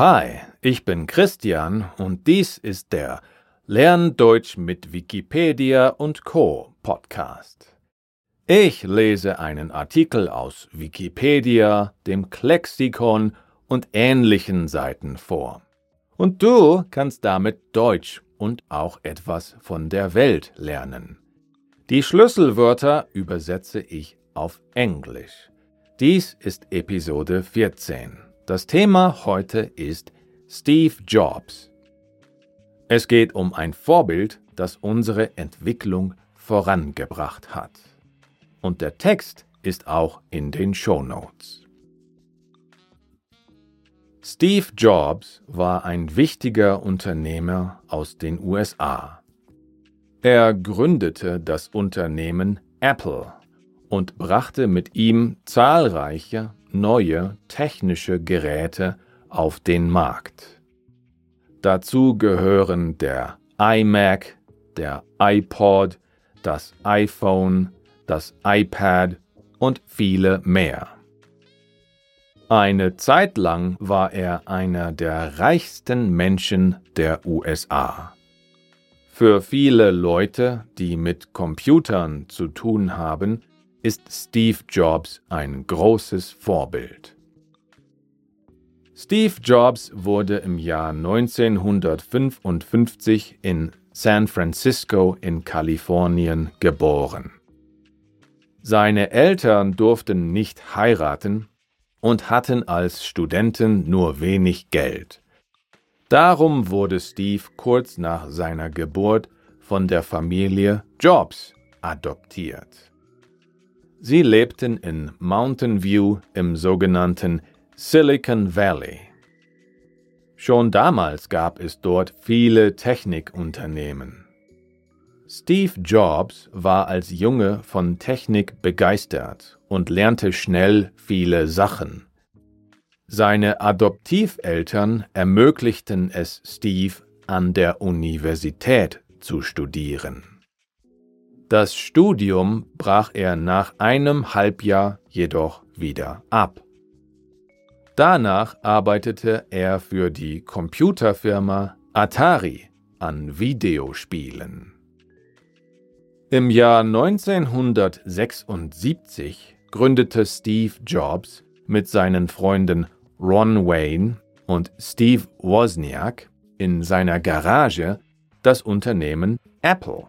Hi, ich bin Christian und dies ist der Lern Deutsch mit Wikipedia und Co. Podcast. Ich lese einen Artikel aus Wikipedia, dem Klexikon und ähnlichen Seiten vor. Und du kannst damit Deutsch und auch etwas von der Welt lernen. Die Schlüsselwörter übersetze ich auf Englisch. Dies ist Episode 14. Das Thema heute ist Steve Jobs. Es geht um ein Vorbild, das unsere Entwicklung vorangebracht hat. Und der Text ist auch in den Show Notes. Steve Jobs war ein wichtiger Unternehmer aus den USA. Er gründete das Unternehmen Apple und brachte mit ihm zahlreiche neue technische Geräte auf den Markt. Dazu gehören der iMac, der iPod, das iPhone, das iPad und viele mehr. Eine Zeit lang war er einer der reichsten Menschen der USA. Für viele Leute, die mit Computern zu tun haben, ist Steve Jobs ein großes Vorbild. Steve Jobs wurde im Jahr 1955 in San Francisco in Kalifornien geboren. Seine Eltern durften nicht heiraten und hatten als Studenten nur wenig Geld. Darum wurde Steve kurz nach seiner Geburt von der Familie Jobs adoptiert. Sie lebten in Mountain View im sogenannten Silicon Valley. Schon damals gab es dort viele Technikunternehmen. Steve Jobs war als Junge von Technik begeistert und lernte schnell viele Sachen. Seine Adoptiveltern ermöglichten es Steve, an der Universität zu studieren. Das Studium brach er nach einem Halbjahr jedoch wieder ab. Danach arbeitete er für die Computerfirma Atari an Videospielen. Im Jahr 1976 gründete Steve Jobs mit seinen Freunden Ron Wayne und Steve Wozniak in seiner Garage das Unternehmen Apple.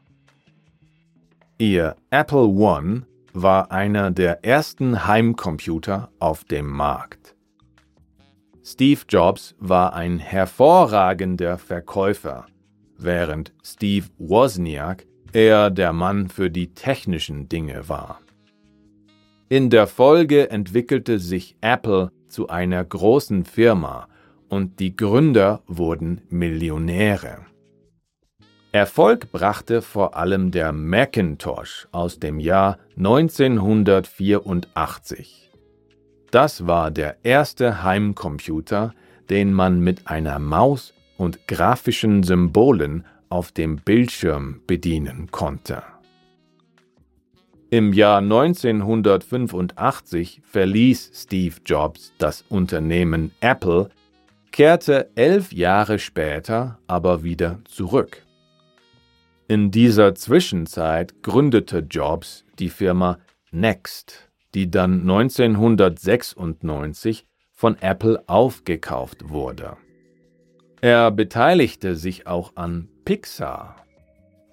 Ihr Apple One war einer der ersten Heimcomputer auf dem Markt. Steve Jobs war ein hervorragender Verkäufer, während Steve Wozniak eher der Mann für die technischen Dinge war. In der Folge entwickelte sich Apple zu einer großen Firma und die Gründer wurden Millionäre. Erfolg brachte vor allem der Macintosh aus dem Jahr 1984. Das war der erste Heimcomputer, den man mit einer Maus und grafischen Symbolen auf dem Bildschirm bedienen konnte. Im Jahr 1985 verließ Steve Jobs das Unternehmen Apple, kehrte elf Jahre später aber wieder zurück. In dieser Zwischenzeit gründete Jobs die Firma Next, die dann 1996 von Apple aufgekauft wurde. Er beteiligte sich auch an Pixar.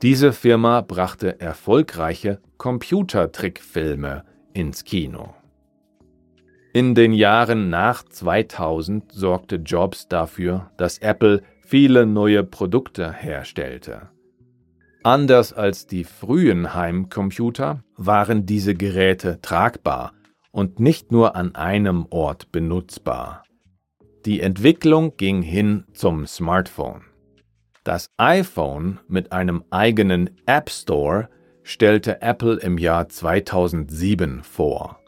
Diese Firma brachte erfolgreiche Computertrickfilme ins Kino. In den Jahren nach 2000 sorgte Jobs dafür, dass Apple viele neue Produkte herstellte. Anders als die frühen Heimcomputer waren diese Geräte tragbar und nicht nur an einem Ort benutzbar. Die Entwicklung ging hin zum Smartphone. Das iPhone mit einem eigenen App Store stellte Apple im Jahr 2007 vor.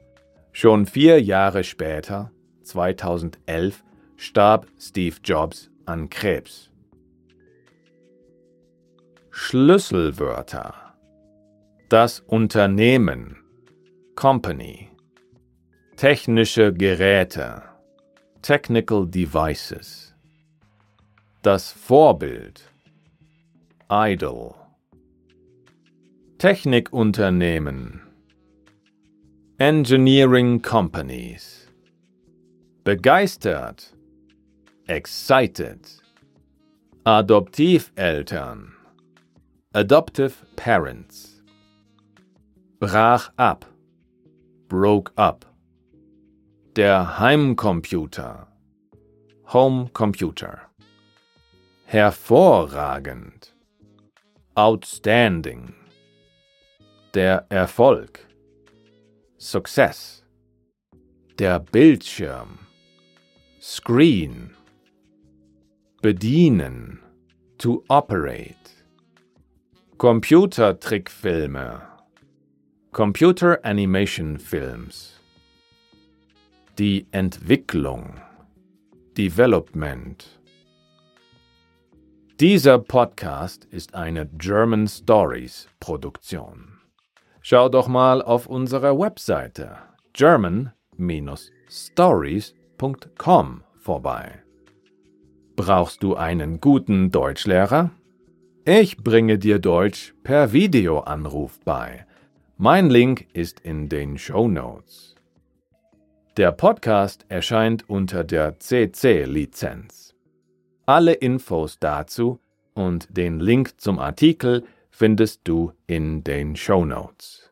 Schon vier Jahre später, 2011, starb Steve Jobs an Krebs. Schlüsselwörter Das Unternehmen Company Technische Geräte Technical Devices Das Vorbild. Idol. Technikunternehmen. Engineering Companies. Begeistert. Excited. Adoptiveltern. Adoptive Parents. Brach ab. Broke up. Der Heimcomputer. Home Computer. Hervorragend. Outstanding. Der Erfolg. Success. Der Bildschirm. Screen. Bedienen. To operate. Computertrickfilme. Computer Animation Films. Die Entwicklung. Development. Dieser Podcast ist eine German Stories Produktion. Schau doch mal auf unserer Webseite german-stories.com vorbei. Brauchst du einen guten Deutschlehrer? Ich bringe dir Deutsch per Videoanruf bei. Mein Link ist in den Show Notes. Der Podcast erscheint unter der CC-Lizenz. Alle Infos dazu und den Link zum Artikel findest du in den Show Notes.